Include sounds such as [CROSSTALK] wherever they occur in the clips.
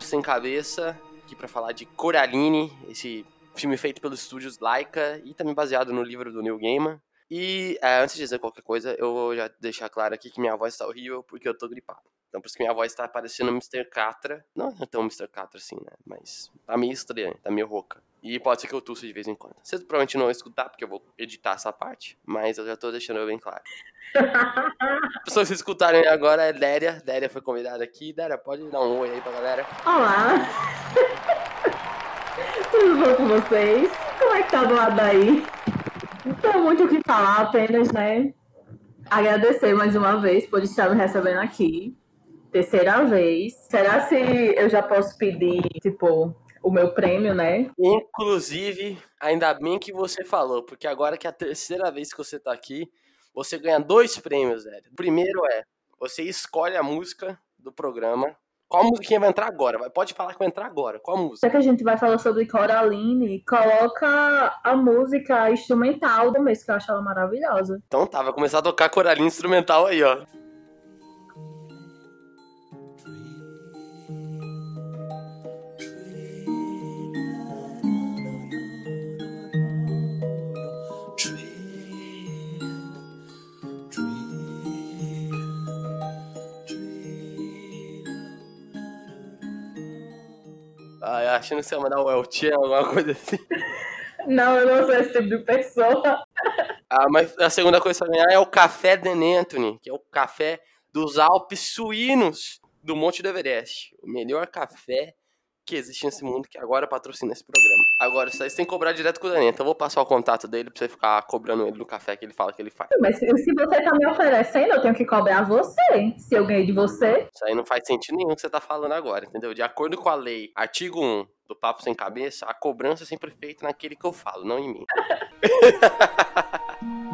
Sem Cabeça, aqui para falar de Coraline, esse filme feito pelos estúdios Laika e também baseado no livro do Neil Gaiman. E é, antes de dizer qualquer coisa, eu vou já deixar claro aqui que minha voz tá horrível porque eu tô gripado. Então por isso que minha voz tá parecendo Mr. Catra. Não é tão Mr. Catra assim, né? Mas tá meio estranho, tá meio rouca. E pode ser que eu tussa de vez em quando. Vocês provavelmente não vão escutar, porque eu vou editar essa parte, mas eu já tô deixando bem claro. As pessoas que escutarem agora é Déria. Déria foi convidada aqui. Déria, pode dar um oi aí pra galera. Olá! Tudo bom com vocês? Como é que tá do lado daí? Não tem muito o que falar, apenas, né? Agradecer mais uma vez por estar me recebendo aqui. Terceira vez. Será se eu já posso pedir, tipo, o meu prêmio, né? Inclusive, ainda bem que você falou, porque agora que é a terceira vez que você tá aqui, você ganha dois prêmios, velho. O primeiro é, você escolhe a música do programa. Qual musiquinha vai entrar agora? Pode falar que vai entrar agora. Qual música? Já que a gente vai falar sobre Coraline, coloca a música instrumental do mês, que eu acho ela maravilhosa. Então tá, vai começar a tocar Coraline instrumental aí, ó. Achando que você ia mandar o El alguma coisa assim. Não, eu não sou esse tipo de pessoa. Ah, mas a segunda coisa que você vai ganhar é o café de Anthony, que é o café dos Alpes suínos do Monte do Everest. O melhor café que existe nesse mundo que agora patrocina esse programa. Agora, vocês têm que cobrar direto com o Daniel, então eu vou passar o contato dele pra você ficar cobrando ele no café que ele fala que ele faz. Mas se, se você tá me oferecendo, eu tenho que cobrar você. Se eu ganhei de você. Isso aí não faz sentido nenhum que você tá falando agora, entendeu? De acordo com a lei, artigo 1 do Papo Sem Cabeça, a cobrança é sempre feita naquele que eu falo, não em mim. [LAUGHS]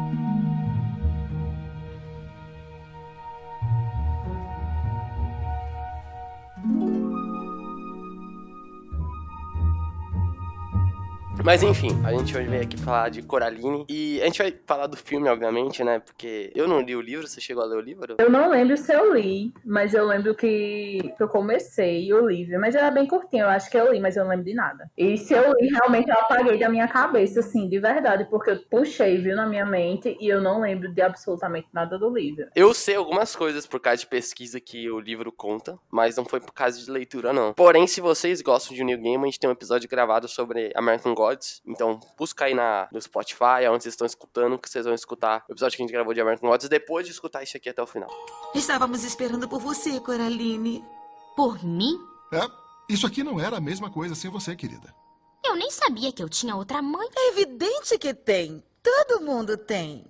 Mas enfim, a gente vai vir aqui falar de Coraline. E a gente vai falar do filme, obviamente, né? Porque eu não li o livro, você chegou a ler o livro? Eu não lembro se eu li, mas eu lembro que eu comecei o livro. Mas era bem curtinho, eu acho que eu li, mas eu não lembro de nada. E se eu li, realmente eu apaguei da minha cabeça, assim, de verdade, porque eu puxei, viu, na minha mente e eu não lembro de absolutamente nada do livro. Eu sei algumas coisas por causa de pesquisa que o livro conta, mas não foi por causa de leitura, não. Porém, se vocês gostam de New Game, a gente tem um episódio gravado sobre American God Gods. Então, busca aí na, no Spotify, onde vocês estão escutando, que vocês vão escutar o episódio que a gente gravou de American Gods depois de escutar isso aqui até o final. Estávamos esperando por você, Coraline. Por mim? É, isso aqui não era a mesma coisa sem você, querida. Eu nem sabia que eu tinha outra mãe. É evidente que tem. Todo mundo tem.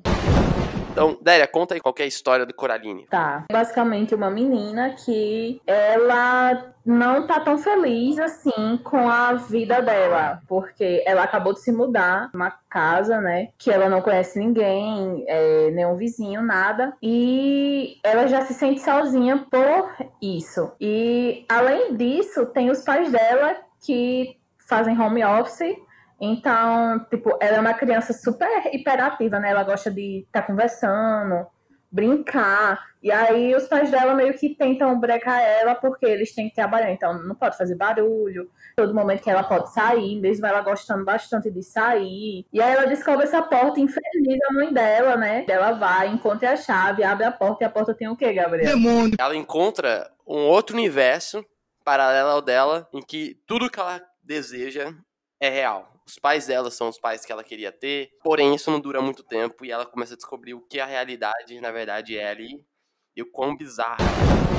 Então, Délia, conta aí qual é a história do Coraline. Tá. Basicamente, uma menina que ela não tá tão feliz assim com a vida dela, porque ela acabou de se mudar uma casa, né, que ela não conhece ninguém, é, nenhum vizinho, nada, e ela já se sente sozinha por isso. E além disso, tem os pais dela que fazem home office então, tipo, ela é uma criança super hiperativa, né? Ela gosta de estar tá conversando, brincar. E aí os pais dela meio que tentam brecar ela porque eles têm que trabalhar. Então, não pode fazer barulho. Todo momento que ela pode sair, mesmo ela gostando bastante de sair. E aí ela descobre essa porta infeliz a mãe dela, né? Ela vai, encontra a chave, abre a porta e a porta tem o quê, Gabriel? Demônio! Ela encontra um outro universo paralelo ao dela, em que tudo que ela deseja é real. Os pais dela são os pais que ela queria ter, porém isso não dura muito tempo e ela começa a descobrir o que a realidade na verdade é ali e o quão bizarra ela é.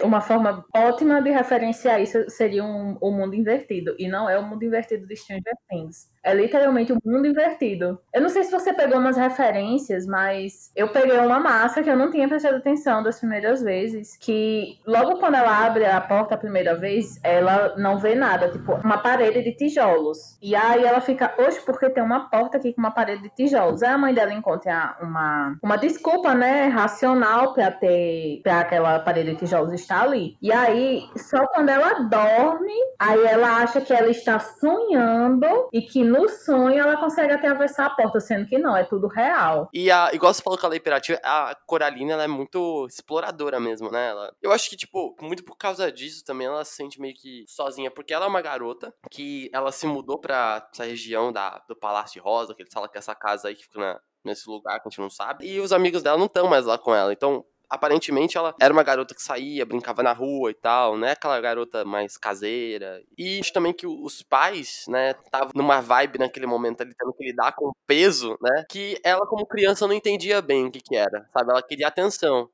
Uma forma ótima de referenciar isso seria um, o mundo invertido. E não é o mundo invertido de Stranger Things. É literalmente o um mundo invertido. Eu não sei se você pegou umas referências, mas eu peguei uma massa que eu não tinha prestado atenção das primeiras vezes. Que logo quando ela abre a porta a primeira vez, ela não vê nada. Tipo, uma parede de tijolos. E aí ela fica, oxe, porque tem uma porta aqui com uma parede de tijolos. Aí a mãe dela encontra uma, uma desculpa, né, racional pra ter, pra aquela parede de tijolos estar ali. E aí, só quando ela dorme, aí ela acha que ela está sonhando e que no sonho ela consegue atravessar a porta, sendo que não, é tudo real. E a, igual você falou com a lei imperativa, a Coralina ela é muito exploradora mesmo, né? Ela, eu acho que, tipo, muito por causa disso também ela se sente meio que sozinha, porque ela é uma garota que ela se mudou pra essa região da, do Palácio Rosa, que eles falam que é essa casa aí que fica na, nesse lugar que a gente não sabe. E os amigos dela não estão mais lá com ela. Então, aparentemente ela era uma garota que saía, brincava na rua e tal, né? Aquela garota mais caseira. E também que os pais, né, estavam numa vibe naquele momento ali, tendo que lidar com o peso, né? Que ela, como criança, não entendia bem o que, que era, sabe? Ela queria atenção.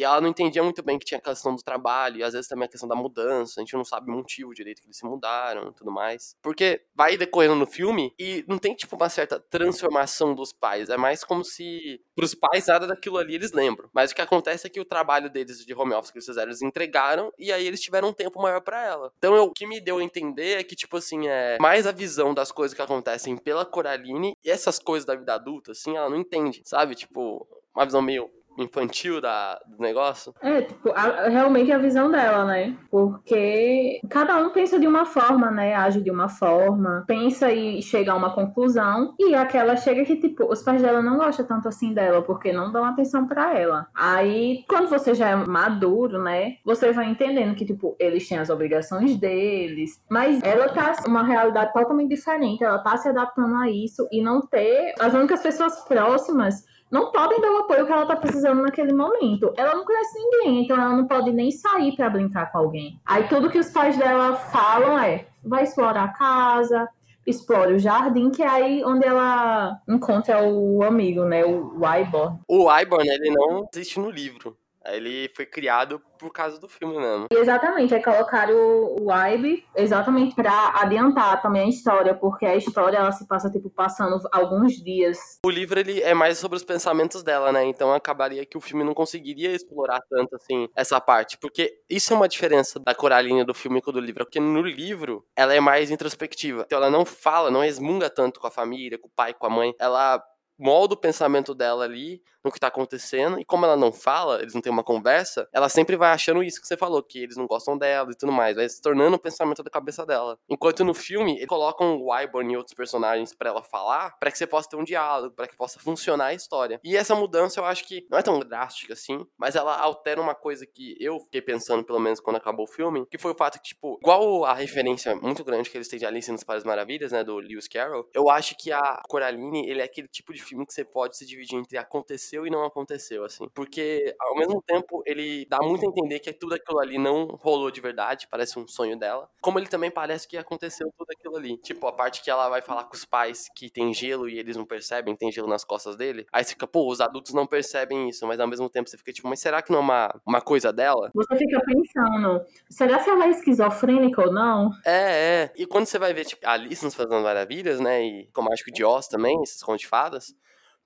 E ela não entendia muito bem que tinha a questão do trabalho, e às vezes também a questão da mudança, a gente não sabe o motivo direito que eles se mudaram e tudo mais. Porque vai decorrendo no filme e não tem, tipo, uma certa transformação dos pais. É mais como se, pros pais, nada daquilo ali eles lembram. Mas o que acontece é que o trabalho deles de home office que eles fizeram, eles entregaram, e aí eles tiveram um tempo maior para ela. Então, eu, o que me deu a entender é que, tipo assim, é mais a visão das coisas que acontecem pela Coraline, e essas coisas da vida adulta, assim, ela não entende, sabe? Tipo, uma visão meio infantil da, do negócio. É, tipo, a, realmente a visão dela, né? Porque cada um pensa de uma forma, né? Age de uma forma, pensa e chega a uma conclusão. E aquela chega que, tipo, os pais dela não gostam tanto assim dela, porque não dão atenção para ela. Aí, quando você já é maduro, né? Você vai entendendo que, tipo, eles têm as obrigações deles. Mas ela tá uma realidade totalmente diferente. Ela tá se adaptando a isso e não ter as únicas pessoas próximas não podem dar o apoio que ela tá precisando naquele momento. Ela não conhece ninguém, então ela não pode nem sair para brincar com alguém. Aí tudo que os pais dela falam é: vai explorar a casa, explore o jardim, que é aí onde ela encontra o amigo, né? O Iborn. O Iborn, ele não existe no livro. Ele foi criado por causa do filme mesmo. Exatamente, aí colocaram o, o Ibe exatamente para adiantar também a história, porque a história ela se passa tipo passando alguns dias. O livro ele é mais sobre os pensamentos dela, né? Então acabaria que o filme não conseguiria explorar tanto assim essa parte, porque isso é uma diferença da Coraline do filme com do livro, porque no livro ela é mais introspectiva. Então ela não fala, não resmunga tanto com a família, com o pai, com a mãe. Ela molda o pensamento dela ali no que tá acontecendo, e como ela não fala, eles não têm uma conversa, ela sempre vai achando isso que você falou, que eles não gostam dela e tudo mais, vai se tornando o pensamento da cabeça dela. Enquanto no filme, eles colocam o Wyborn e outros personagens para ela falar, para que você possa ter um diálogo, para que possa funcionar a história. E essa mudança eu acho que não é tão drástica assim, mas ela altera uma coisa que eu fiquei pensando, pelo menos quando acabou o filme, que foi o fato que, tipo, igual a referência muito grande que eles têm de Alice nas Pares Maravilhas, né, do Lewis Carroll, eu acho que a Coraline, ele é aquele tipo de filme que você pode se dividir entre aconteceu e não aconteceu, assim. Porque, ao mesmo tempo, ele dá muito a entender que tudo aquilo ali não rolou de verdade, parece um sonho dela. Como ele também parece que aconteceu tudo aquilo ali. Tipo, a parte que ela vai falar com os pais que tem gelo e eles não percebem, tem gelo nas costas dele. Aí você fica, pô, os adultos não percebem isso, mas ao mesmo tempo você fica tipo, mas será que não é uma, uma coisa dela? Você fica pensando, será que ela é esquizofrênica ou não? É, é. E quando você vai ver, tipo, Alice nos Fazendo Maravilhas, né, e como acho que de Oz também, esses contos de fadas,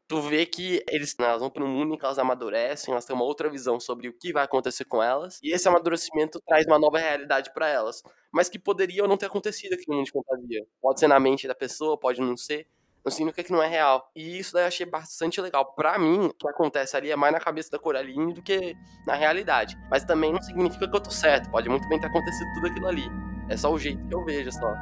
tu vê que eles, elas vão para um mundo em que elas amadurecem, elas têm uma outra visão sobre o que vai acontecer com elas, e esse amadurecimento traz uma nova realidade para elas, mas que poderia ou não ter acontecido aqui no mundo de fantasia. Pode ser na mente da pessoa, pode não ser, não significa que não é real. E isso daí eu achei bastante legal. Para mim, o que acontece ali é mais na cabeça da Coraline do que na realidade. Mas também não significa que eu tô certo, pode muito bem ter acontecido tudo aquilo ali. É só o jeito que eu vejo, só.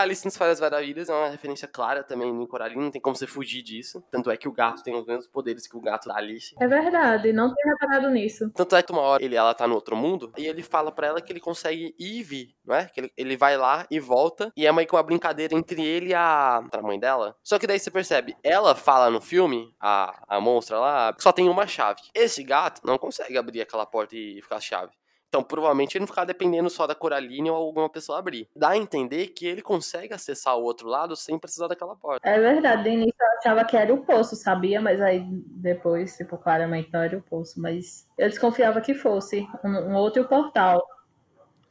Alice nos Faz Maravilhas é uma referência clara também em Coraline, não tem como você fugir disso. Tanto é que o gato tem os mesmos poderes que o gato da Alice. É verdade, não tinha reparado nisso. Tanto é que uma hora ele, ela tá no outro mundo e ele fala para ela que ele consegue ir e vir, não é? Que ele, ele vai lá e volta e é meio que uma brincadeira entre ele e a, a mãe dela. Só que daí você percebe, ela fala no filme, a, a monstra lá, que só tem uma chave. Esse gato não consegue abrir aquela porta e ficar a chave. Então, provavelmente ele não ficar dependendo só da Coraline ou alguma pessoa abrir. Dá a entender que ele consegue acessar o outro lado sem precisar daquela porta. É verdade, no início eu achava que era o poço, sabia? Mas aí depois, tipo, claramente não era o poço. Mas eu desconfiava que fosse um, um outro portal.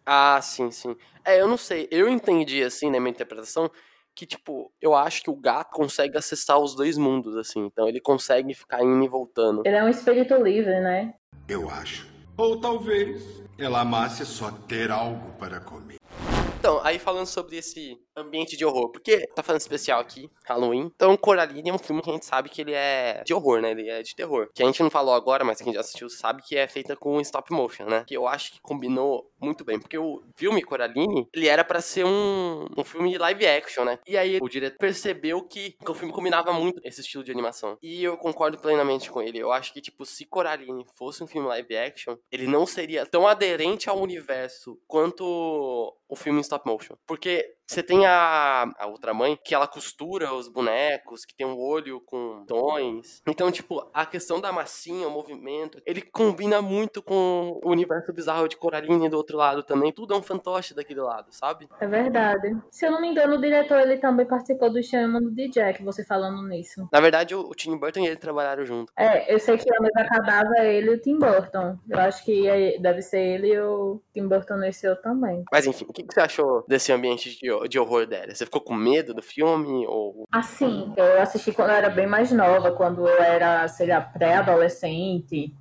Ah, sim, sim. É, eu não sei. Eu entendi, assim, na minha interpretação, que, tipo, eu acho que o gato consegue acessar os dois mundos, assim. Então ele consegue ficar indo e voltando. Ele é um espírito livre, né? Eu acho. Ou talvez ela amasse só ter algo para comer. Então, aí falando sobre esse ambiente de horror, porque tá falando especial aqui, Halloween. Então, Coraline é um filme que a gente sabe que ele é de horror, né? Ele é de terror. Que a gente não falou agora, mas quem já assistiu sabe que é feita com stop motion, né? Que eu acho que combinou muito bem, porque o filme Coraline, ele era para ser um, um filme live action, né? E aí o diretor percebeu que, que o filme combinava muito esse estilo de animação. E eu concordo plenamente com ele. Eu acho que, tipo, se Coraline fosse um filme live action, ele não seria tão aderente ao universo quanto o filme stop motion. Porque você tem a, a outra mãe que ela costura os bonecos, que tem um olho com tons. Então, tipo, a questão da massinha, o movimento, ele combina muito com o universo bizarro de Coraline do outro lado também. Tudo é um fantoche daquele lado, sabe? É verdade. Se eu não me engano, o diretor ele também participou do Chamando de Jack, você falando nisso. Na verdade, o, o Tim Burton e ele trabalharam junto. É, eu sei que a mesa é ele e o Tim Burton. Eu acho que é, deve ser ele e o Tim Burton nesse outro também. Mas enfim, o que, que você achou desse ambiente de, de horror dela? Você ficou com medo do filme? Ou... Assim, eu assisti quando eu era bem mais nova, quando eu era, sei lá, pré-adolescente.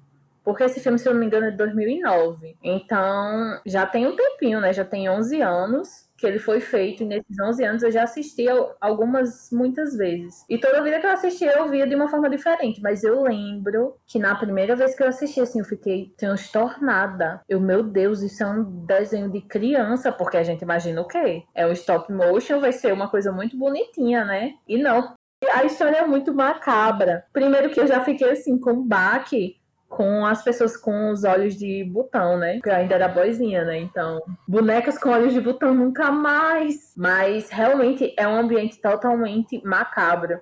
Porque esse filme, se eu não me engano, é de 2009. Então, já tem um tempinho, né? Já tem 11 anos que ele foi feito, e nesses 11 anos eu já assisti algumas, muitas vezes. E toda vida que eu assisti eu via de uma forma diferente, mas eu lembro que na primeira vez que eu assisti, assim, eu fiquei transtornada. Eu, meu Deus, isso é um desenho de criança, porque a gente imagina o quê? É um stop motion, vai ser uma coisa muito bonitinha, né? E não. A história é muito macabra. Primeiro que eu já fiquei assim com baque com as pessoas com os olhos de botão, né? Eu ainda era boizinha, né? Então, bonecas com olhos de botão nunca mais. Mas realmente é um ambiente totalmente macabro.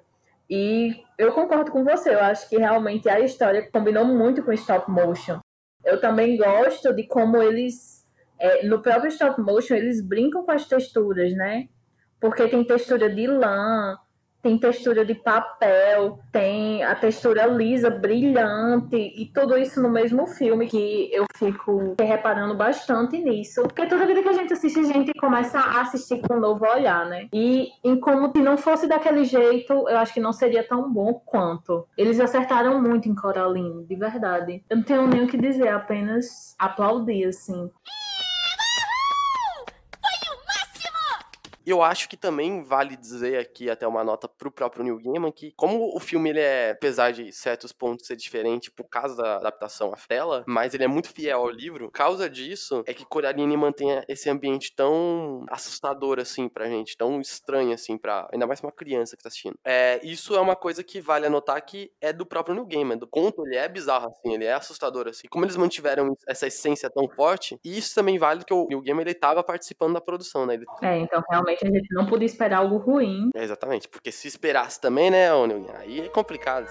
E eu concordo com você, eu acho que realmente a história combinou muito com stop motion. Eu também gosto de como eles, é, no próprio stop motion, eles brincam com as texturas, né? Porque tem textura de lã, tem textura de papel, tem a textura lisa, brilhante, e tudo isso no mesmo filme, que eu fico reparando bastante nisso. Porque toda vida que a gente assiste, a gente começa a assistir com um novo olhar, né? E em como se não fosse daquele jeito, eu acho que não seria tão bom quanto. Eles acertaram muito em Coraline, de verdade. Eu não tenho nem o que dizer, apenas aplaudir, assim. Eu acho que também vale dizer aqui até uma nota pro próprio Neil Gaiman que como o filme ele é, apesar de certos pontos ser diferente por causa da adaptação à tela, mas ele é muito fiel ao livro, causa disso é que Coraline mantenha esse ambiente tão assustador assim pra gente, tão estranho assim para ainda mais pra uma criança que tá assistindo. É, isso é uma coisa que vale anotar que é do próprio Neil Gaiman, do conto, ele é bizarro assim, ele é assustador assim. Como eles mantiveram essa essência tão forte, isso também vale que o Neil Gaiman ele tava participando da produção, né? Ele... É, então realmente a gente não podia esperar algo ruim. É, exatamente, porque se esperasse também, né, aí é complicado.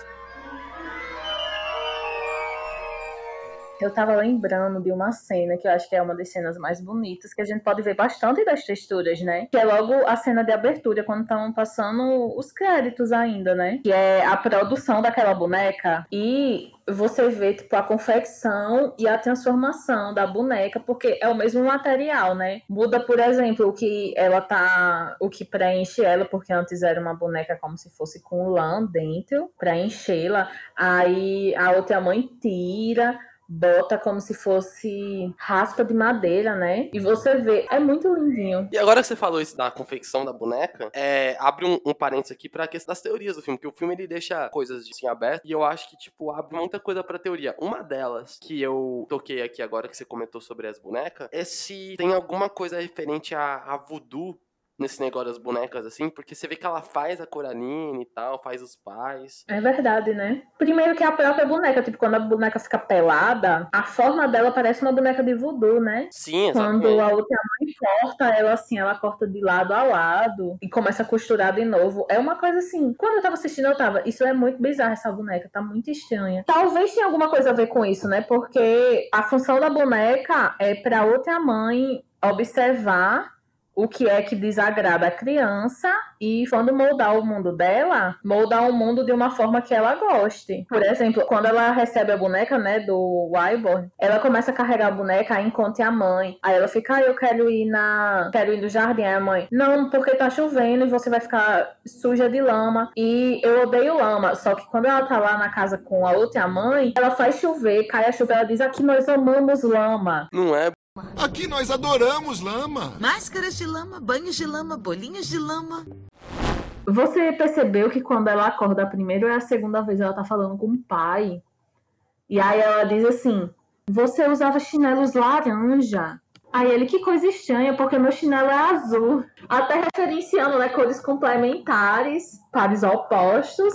Eu tava lembrando de uma cena que eu acho que é uma das cenas mais bonitas, que a gente pode ver bastante das texturas, né? Que é logo a cena de abertura, quando estão passando os créditos ainda, né? Que é a produção daquela boneca. E você vê, tipo, a confecção e a transformação da boneca, porque é o mesmo material, né? Muda, por exemplo, o que ela tá. O que preenche ela, porque antes era uma boneca como se fosse com lã dentro, pra enchê-la. Aí a outra mãe tira bota como se fosse raspa de madeira, né? E você vê, é muito lindinho. E agora que você falou isso da confecção da boneca, é, abre um, um parênteses aqui pra questão das teorias do filme, que o filme ele deixa coisas assim abertas e eu acho que, tipo, abre muita coisa pra teoria. Uma delas que eu toquei aqui agora que você comentou sobre as bonecas é se tem alguma coisa referente a, a voodoo nesse negócio das bonecas, assim, porque você vê que ela faz a Coraline e tal, faz os pais. É verdade, né? Primeiro que a própria boneca, tipo, quando a boneca fica pelada, a forma dela parece uma boneca de voodoo, né? Sim, Quando exatamente. a outra mãe corta ela assim, ela corta de lado a lado e começa a costurar de novo. É uma coisa assim. Quando eu tava assistindo, eu tava. Isso é muito bizarro, essa boneca, tá muito estranha. Talvez tenha alguma coisa a ver com isso, né? Porque a função da boneca é pra outra mãe observar o que é que desagrada a criança e quando moldar o mundo dela, moldar o mundo de uma forma que ela goste. Por exemplo, quando ela recebe a boneca, né, do Wyborn, ela começa a carregar a boneca, aí encontra a mãe. Aí ela fica, ah, eu quero ir na, quero ir no jardim. Aí a mãe, não, porque tá chovendo e você vai ficar suja de lama. E eu odeio lama. Só que quando ela tá lá na casa com a outra mãe, ela faz chover, cai a chuva, ela diz, aqui nós amamos lama. Não é? Aqui nós adoramos lama. Máscaras de lama, banhos de lama, bolinhos de lama. Você percebeu que quando ela acorda a primeira ou a segunda vez ela tá falando com o pai? E aí ela diz assim: Você usava chinelos laranja. Aí ele, que coisa estranha, porque meu chinelo é azul. Até referenciando, né, cores complementares, pares opostos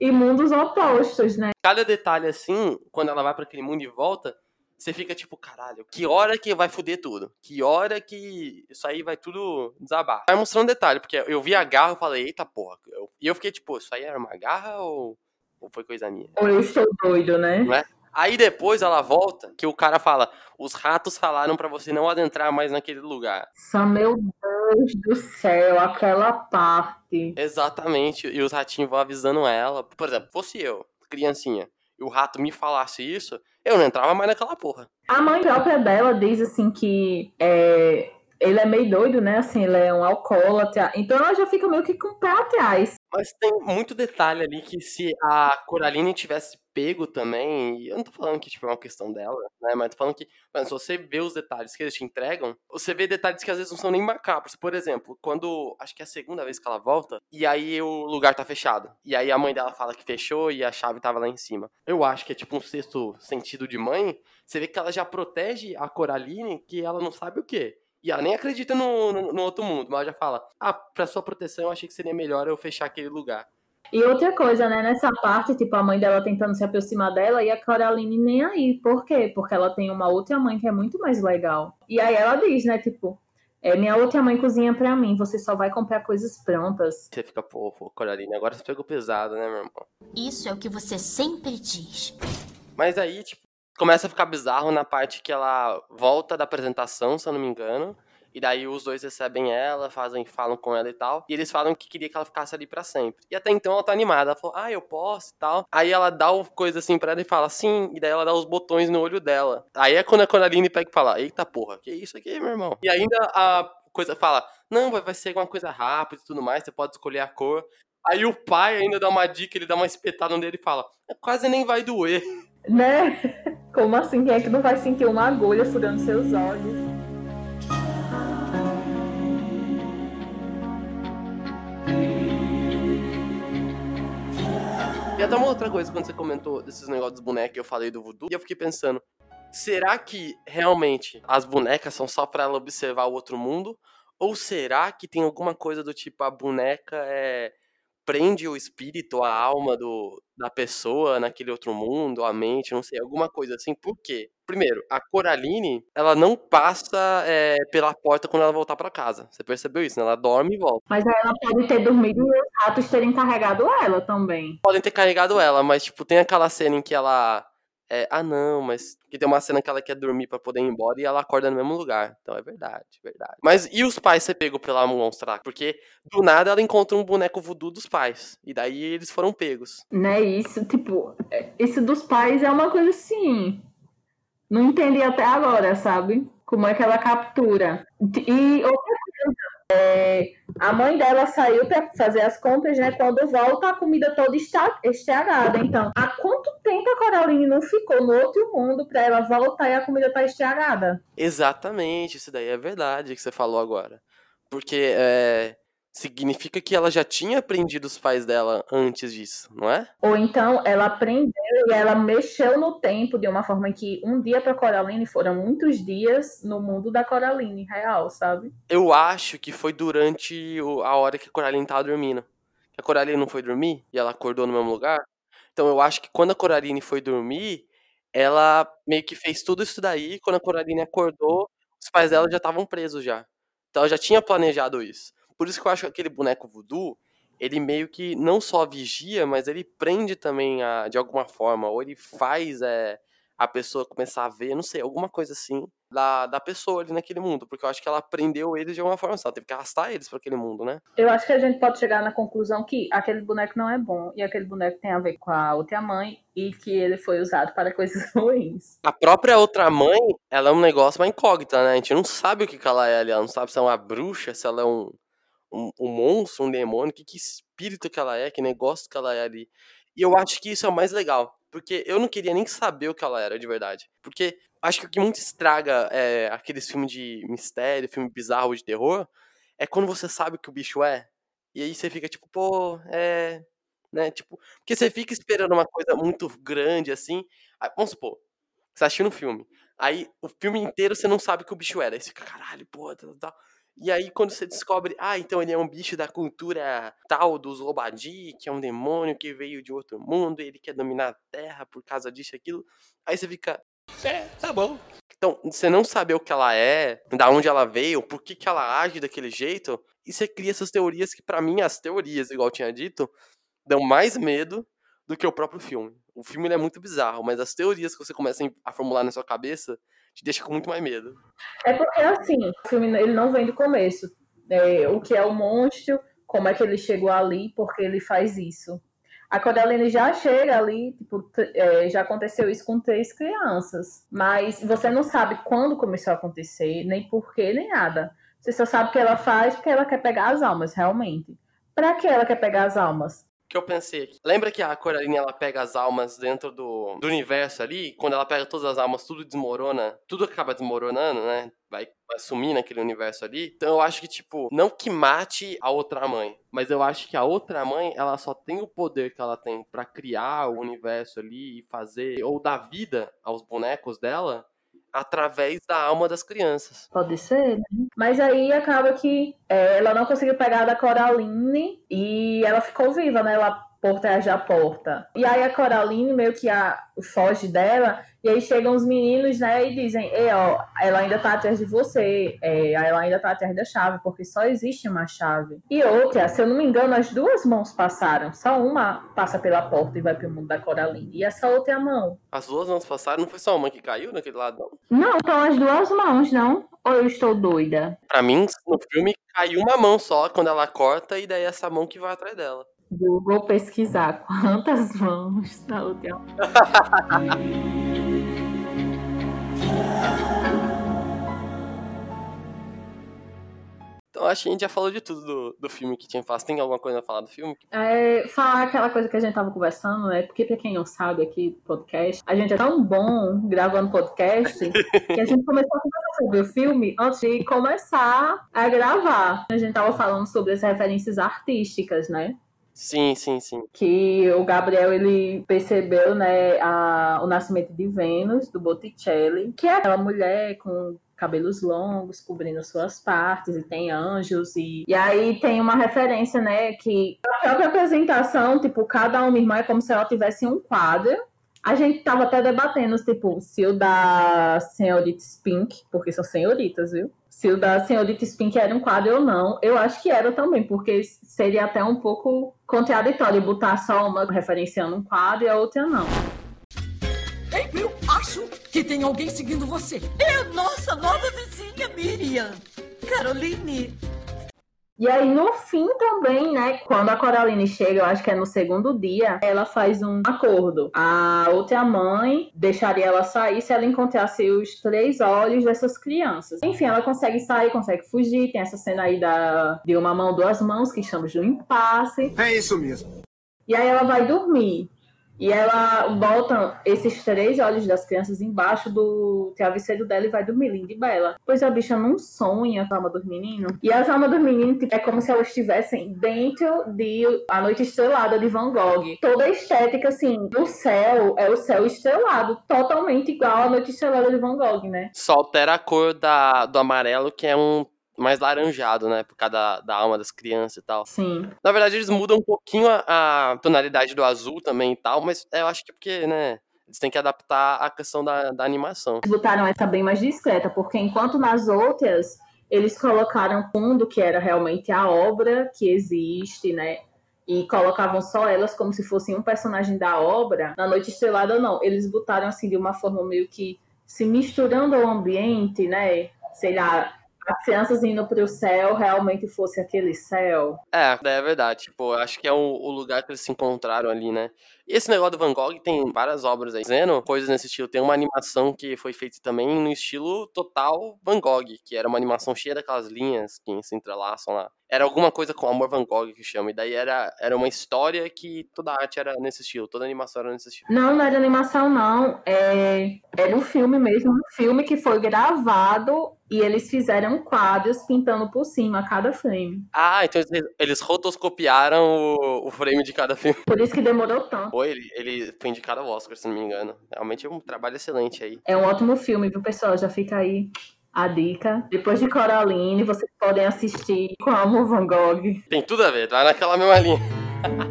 e mundos opostos, né? Cada detalhe assim, quando ela vai pra aquele mundo e volta, você fica tipo, caralho, que hora que vai foder tudo? Que hora que isso aí vai tudo desabar? Vai mostrando detalhe, porque eu vi a garra e falei, eita porra. Eu- E eu fiquei tipo, isso aí era uma garra ou, ou foi coisa minha? Ou eu estou doido, né? É? Aí depois ela volta, que o cara fala, os ratos falaram pra você não adentrar mais naquele lugar. Só meu Deus do céu, aquela parte. Exatamente, e os ratinhos vão avisando ela. Por exemplo, fosse eu, criancinha, e o rato me falasse isso, eu não entrava mais naquela porra. A mãe própria dela diz assim que é, ele é meio doido, né? Assim, ele é um alcoólatra. Então ela já fica meio que com o pé atrás. Mas tem muito detalhe ali que se a Coraline tivesse pego também, eu não tô falando que tipo, é uma questão dela, né? Mas tô falando que, mano, se você vê os detalhes que eles te entregam, você vê detalhes que às vezes não são nem macabros. Por exemplo, quando. Acho que é a segunda vez que ela volta, e aí o lugar tá fechado. E aí a mãe dela fala que fechou e a chave tava lá em cima. Eu acho que é tipo um sexto sentido de mãe. Você vê que ela já protege a Coraline, que ela não sabe o quê. E ela nem acredita no, no, no outro mundo, mas ela já fala: Ah, pra sua proteção eu achei que seria melhor eu fechar aquele lugar. E outra coisa, né? Nessa parte, tipo, a mãe dela tentando se aproximar dela e a Coraline nem aí. Por quê? Porque ela tem uma outra mãe que é muito mais legal. E aí ela diz, né? Tipo, é, minha outra mãe cozinha pra mim, você só vai comprar coisas prontas. Você fica, pô, pô, Coraline, agora você pegou pesado, né, meu irmão? Isso é o que você sempre diz. Mas aí, tipo, começa a ficar bizarro na parte que ela volta da apresentação, se eu não me engano. E daí os dois recebem ela, fazem, falam com ela e tal. E eles falam que queria que ela ficasse ali pra sempre. E até então ela tá animada. Ela falou, ah, eu posso e tal. Aí ela dá o coisa assim pra ela e fala, sim. E daí ela dá os botões no olho dela. Aí é quando a Coraline pega e fala, eita porra, que isso aqui, meu irmão? E ainda a coisa fala, não, vai vai ser alguma coisa rápida e tudo mais, você pode escolher a cor. Aí o pai ainda dá uma dica, ele dá uma espetada nele e fala, quase nem vai doer. Né? [LAUGHS] Como assim? Quem é que não vai sentir uma agulha furando seus olhos? E até uma outra coisa, quando você comentou desses negócios dos bonecos, eu falei do voodoo, e eu fiquei pensando, será que realmente as bonecas são só pra ela observar o outro mundo? Ou será que tem alguma coisa do tipo, a boneca é prende o espírito, a alma do, da pessoa naquele outro mundo, a mente, não sei, alguma coisa assim. Por quê? Primeiro, a Coraline, ela não passa é, pela porta quando ela voltar pra casa. Você percebeu isso, né? Ela dorme e volta. Mas ela pode ter dormido e os ratos terem carregado ela também. podem ter carregado ela, mas, tipo, tem aquela cena em que ela. É, ah, não, mas. Que tem uma cena que ela quer dormir pra poder ir embora e ela acorda no mesmo lugar. Então é verdade, verdade. Mas e os pais ser pego pela monstra? Porque do nada ela encontra um boneco voodoo dos pais. E daí eles foram pegos. Né, isso, tipo, é, isso dos pais é uma coisa assim. Não entendi até agora, sabe? Como é que ela captura. E outra coisa, é, a mãe dela saiu pra fazer as compras, né? Quando volta, a comida toda está estragada. Então, há quanto tempo a Coraline não ficou no outro mundo pra ela voltar e a comida tá estragada? Exatamente, isso daí é verdade que você falou agora. Porque é, significa que ela já tinha aprendido os pais dela antes disso, não é? Ou então ela aprendeu e ela mexeu no tempo de uma forma que um dia para Coraline foram muitos dias no mundo da Coraline real, sabe? Eu acho que foi durante a hora que a Coraline tava dormindo. A Coraline não foi dormir e ela acordou no mesmo lugar. Então eu acho que quando a Coraline foi dormir, ela meio que fez tudo isso daí. Quando a Coraline acordou, os pais dela já estavam presos já. Então ela já tinha planejado isso. Por isso que eu acho que aquele boneco voodoo, ele meio que não só vigia, mas ele prende também a, de alguma forma. Ou ele faz é, a pessoa começar a ver, não sei, alguma coisa assim da, da pessoa ali naquele mundo. Porque eu acho que ela prendeu eles de alguma forma só. Teve que arrastar eles para aquele mundo, né? Eu acho que a gente pode chegar na conclusão que aquele boneco não é bom e aquele boneco tem a ver com a outra mãe e que ele foi usado para coisas [LAUGHS] ruins. A própria outra mãe, ela é um negócio uma incógnita, né? A gente não sabe o que, que ela é ali. Ela não sabe se é uma bruxa, se ela é um, um, um monstro, um demônio, que, que espírito que ela é, que negócio que ela é ali. E eu acho que isso é o mais legal. Porque eu não queria nem saber o que ela era, de verdade. Porque acho que o que muito estraga é, aqueles filmes de mistério, filme bizarro de terror, é quando você sabe o que o bicho é. E aí você fica tipo, pô, é. Né? Tipo, porque você fica esperando uma coisa muito grande assim. Aí, vamos supor, você tá assistindo um filme. Aí o filme inteiro você não sabe o que o bicho era. Aí você fica, caralho, pô, tal, tal. E aí quando você descobre, ah, então ele é um bicho da cultura tal dos Lobadi, que é um demônio que veio de outro mundo, ele quer dominar a Terra por causa disso e aquilo. Aí você fica, é, tá bom. Então, você não saber o que ela é, da onde ela veio, por que, que ela age daquele jeito, e você cria essas teorias que, pra mim, as teorias, igual eu tinha dito, dão mais medo do que o próprio filme. O filme ele é muito bizarro, mas as teorias que você começa a formular na sua cabeça te deixa com muito mais medo. É porque assim, o filme ele não vem do começo. É, o que é o monstro, como é que ele chegou ali, porque ele faz isso. A Coraline já chega ali, tipo, é, já aconteceu isso com três crianças. Mas você não sabe quando começou a acontecer, nem porquê, nem nada. Você só sabe que ela faz porque ela quer pegar as almas, realmente. Pra que ela quer pegar as almas? Que eu pensei aqui. Lembra que a Coraline ela pega as almas dentro do, do universo ali? Quando ela pega todas as almas, tudo desmorona. Tudo acaba desmoronando, né? Vai, vai sumir naquele universo ali. Então eu acho que, tipo, não que mate a outra mãe. Mas eu acho que a outra mãe, ela só tem o poder que ela tem pra criar o universo ali e fazer. Ou dar vida aos bonecos dela. Através da alma das crianças. Pode ser, né? Mas aí acaba que é, ela não conseguiu pegar da Coraline e ela ficou viva, né? Lá por trás da porta. E aí a Coraline meio que a, foge dela, e aí chegam os meninos, né, e dizem, Ei, ó, ela ainda tá atrás de você, é, ela ainda tá atrás da chave, porque só existe uma chave. E outra, se eu não me engano, as duas mãos passaram, só uma passa pela porta e vai pro mundo da Coraline, e essa outra é a mão. As duas mãos passaram, não foi só uma que caiu naquele lado, não. Não, então as duas mãos, não? Ou eu estou doida? Pra mim, no filme, caiu uma mão só quando ela corta, e daí é essa mão que vai atrás dela. Vou pesquisar [LAUGHS] quantas mãos na outra. Então acho que a gente já falou de tudo do, do filme que tinha. Você tem alguma coisa a falar do filme? É, falar aquela coisa que a gente tava conversando, né? Porque pra quem não sabe aqui, podcast, a gente é tão bom gravando podcast [LAUGHS] que a gente começou a conversar sobre o filme antes de começar a gravar. A gente tava falando sobre as referências artísticas, né? Sim, sim, sim. que o Gabriel ele percebeu né a, o nascimento de Vênus do Botticelli que é aquela mulher com cabelos longos cobrindo suas partes e tem anjos e, e aí tem uma referência né que a própria apresentação tipo cada uma irmã é como se ela tivesse um quadro a gente tava até debatendo, tipo, se o da senhorita Spink, porque são senhoritas, viu? Se o da senhorita Spink era um quadro ou não. Eu acho que era também, porque seria até um pouco contraditório botar só uma referenciando um quadro e a outra não. Eu acho que tem alguém seguindo você. É a nossa nova vizinha, Miriam. Caroline. E aí, no fim também, né? Quando a Coraline chega, eu acho que é no segundo dia, ela faz um acordo. A outra mãe deixaria ela sair se ela encontrasse os três olhos dessas crianças. Enfim, ela consegue sair, consegue fugir. Tem essa cena aí da, de uma mão, duas mãos, que chamamos de um impasse. É isso mesmo. E aí ela vai dormir. E ela bota esses três olhos das crianças embaixo do travesseiro dela e vai dormir, linda e bela. Pois a bicha não sonha a alma dos meninos. E as almas dos meninos tipo, é como se elas estivessem dentro de A Noite Estrelada de Van Gogh. Toda a estética, assim, do céu é o céu estrelado, totalmente igual à Noite Estrelada de Van Gogh, né? Só altera a cor da, do amarelo, que é um mais laranjado, né? Por causa da, da alma das crianças e tal. Sim. Na verdade, eles mudam um pouquinho a, a tonalidade do azul também e tal, mas eu acho que é porque, né? Eles têm que adaptar a questão da, da animação. Eles botaram essa bem mais discreta, porque enquanto nas outras eles colocaram fundo, que era realmente a obra que existe, né? E colocavam só elas como se fossem um personagem da obra. Na Noite Estrelada, não. Eles botaram assim de uma forma meio que se misturando ao ambiente, né? Sei lá, as crianças indo pro céu realmente fosse aquele céu. É, é verdade. Tipo, acho que é o, o lugar que eles se encontraram ali, né? E esse negócio do Van Gogh tem várias obras aí, dizendo coisas nesse estilo. Tem uma animação que foi feita também no estilo total Van Gogh, que era uma animação cheia daquelas linhas que se entrelaçam lá. Era alguma coisa com Amor Van Gogh que chama. E daí era, era uma história que toda a arte era nesse estilo, toda a animação era nesse estilo. Não, não era animação, não. É... Era um filme mesmo, um filme que foi gravado e eles fizeram quadros pintando por cima cada frame. Ah, então eles, eles rotoscopiaram o, o frame de cada filme. Por isso que demorou tanto. Foi, ele, ele foi indicado ao Oscar, se não me engano. Realmente é um trabalho excelente aí. É um ótimo filme, viu, pessoal? Já fica aí a dica. Depois de Coraline, vocês podem assistir com Amor Van Gogh. Tem tudo a ver, vai naquela mesma linha.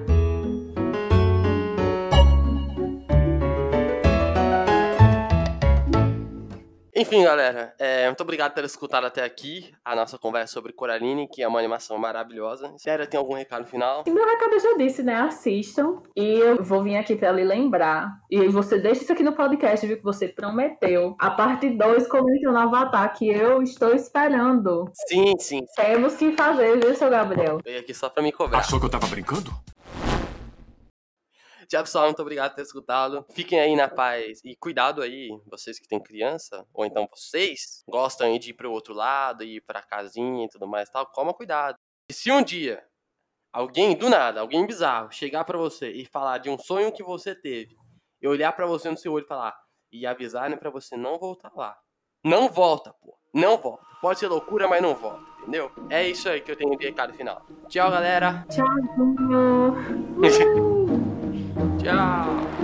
[LAUGHS] Enfim, galera, é, muito obrigado por ter escutado até aqui a nossa conversa sobre Coraline, que é uma animação maravilhosa. Sério, tem algum recado final? E meu recado eu já disse, né? Assistam. E eu vou vir aqui pra lhe lembrar. E você deixa isso aqui no podcast, viu? Que você prometeu. A parte 2 comenta no Avatar, que eu estou esperando. Sim, sim. Temos que fazer, viu, seu Gabriel? Veio aqui só pra me cobrar. Achou que eu tava brincando? Tchau, pessoal. Muito obrigado por ter escutado. Fiquem aí na paz. E cuidado aí, vocês que têm criança, ou então vocês gostam aí de ir pro outro lado, ir pra casinha e tudo mais e tal, coma cuidado. E se um dia alguém, do nada, alguém bizarro, chegar pra você e falar de um sonho que você teve, e olhar pra você no seu olho e falar, e avisarem pra você não voltar lá. Não volta, pô. Não volta. Pode ser loucura, mas não volta, entendeu? É isso aí que eu tenho de recado final. Tchau, galera. Tchauzinho. [LAUGHS] Tchau.